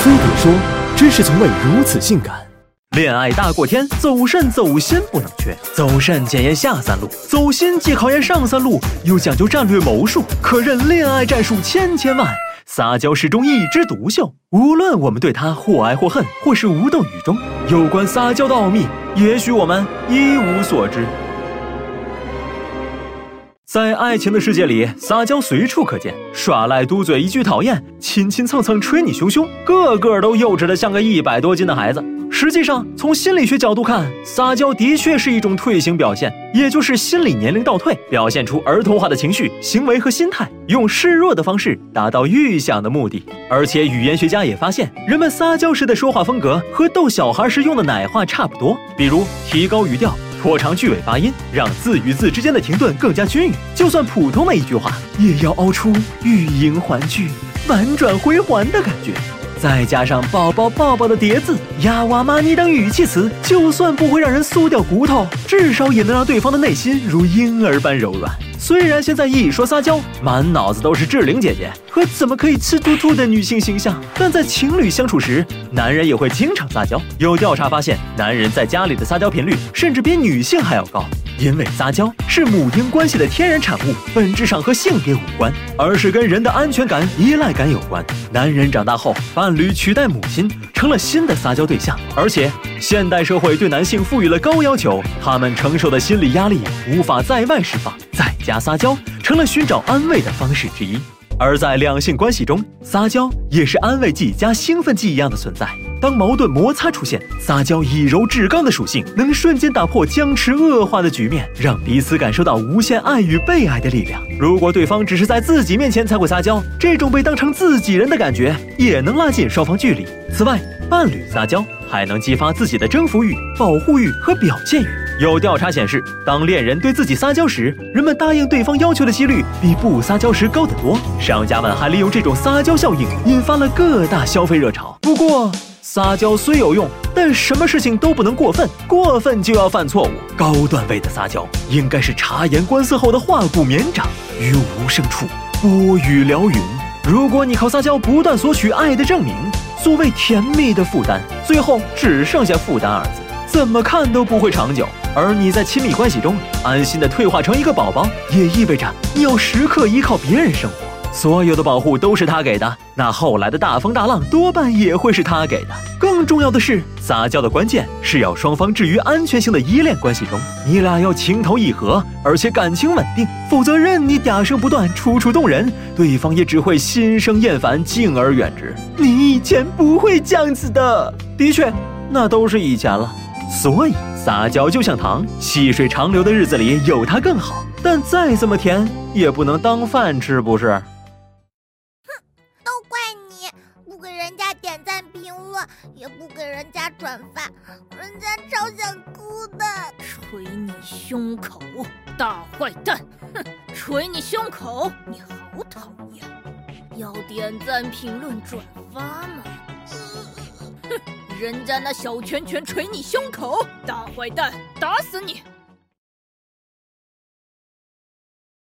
飞碟说：“知识从未如此性感。”恋爱大过天，走肾走心不能缺。走肾检验下三路，走心既考验上三路，又讲究战略谋术，可任恋爱战术千千万。撒娇始终一枝独秀，无论我们对他或爱或恨，或是无动于衷，有关撒娇的奥秘，也许我们一无所知。在爱情的世界里，撒娇随处可见，耍赖嘟嘴一句讨厌，亲亲蹭蹭吹你胸胸，个个都幼稚的像个一百多斤的孩子。实际上，从心理学角度看，撒娇的确是一种退行表现，也就是心理年龄倒退，表现出儿童化的情绪、行为和心态，用示弱的方式达到预想的目的。而且，语言学家也发现，人们撒娇时的说话风格和逗小孩时用的奶话差不多，比如提高语调。拖长句尾发音，让字与字之间的停顿更加均匀。就算普通的一句话，也要凹出欲迎还拒、婉转回环的感觉。再加上宝宝抱抱的叠字、呀哇妈咪等语气词，就算不会让人酥掉骨头，至少也能让对方的内心如婴儿般柔软。虽然现在一说撒娇，满脑子都是志玲姐姐和怎么可以吃兔兔的女性形象，但在情侣相处时，男人也会经常撒娇。有调查发现，男人在家里的撒娇频率甚至比女性还要高，因为撒娇是母婴关系的天然产物，本质上和性别无关，而是跟人的安全感、依赖感有关。男人长大后，伴侣取代母亲。成了新的撒娇对象，而且现代社会对男性赋予了高要求，他们承受的心理压力无法在外释放，在家撒娇成了寻找安慰的方式之一。而在两性关系中，撒娇也是安慰剂加兴奋剂一样的存在。当矛盾摩擦出现，撒娇以柔制刚的属性，能瞬间打破僵持恶化的局面，让彼此感受到无限爱与被爱的力量。如果对方只是在自己面前才会撒娇，这种被当成自己人的感觉也能拉近双方距离。此外，伴侣撒娇还能激发自己的征服欲、保护欲和表现欲。有调查显示，当恋人对自己撒娇时，人们答应对方要求的几率比不撒娇时高得多。商家们还利用这种撒娇效应，引发了各大消费热潮。不过，撒娇虽有用，但什么事情都不能过分，过分就要犯错误。高段位的撒娇应该是察言观色后的化骨绵掌，于无声处拨雨撩云。如果你靠撒娇不断索取爱的证明，所谓甜蜜的负担，最后只剩下负担二字，怎么看都不会长久。而你在亲密关系中安心的退化成一个宝宝，也意味着你要时刻依靠别人生活。所有的保护都是他给的，那后来的大风大浪多半也会是他给的。更重要的是，撒娇的关键是要双方置于安全性的依恋关系中，你俩要情投意合，而且感情稳定，否则任你嗲声不断、楚楚动人，对方也只会心生厌烦，敬而远之。你以前不会这样子的，的确，那都是以前了。所以撒娇就像糖，细水长流的日子里有它更好，但再怎么甜也不能当饭吃，不是？哼，都怪你不给人家点赞评论也不给人家转发，人家超想哭的。捶你胸口，大坏蛋！哼，捶你胸口，你好讨厌。要点赞、评论、转发吗？哼，人家那小拳拳捶你胸口，大坏蛋，打死你！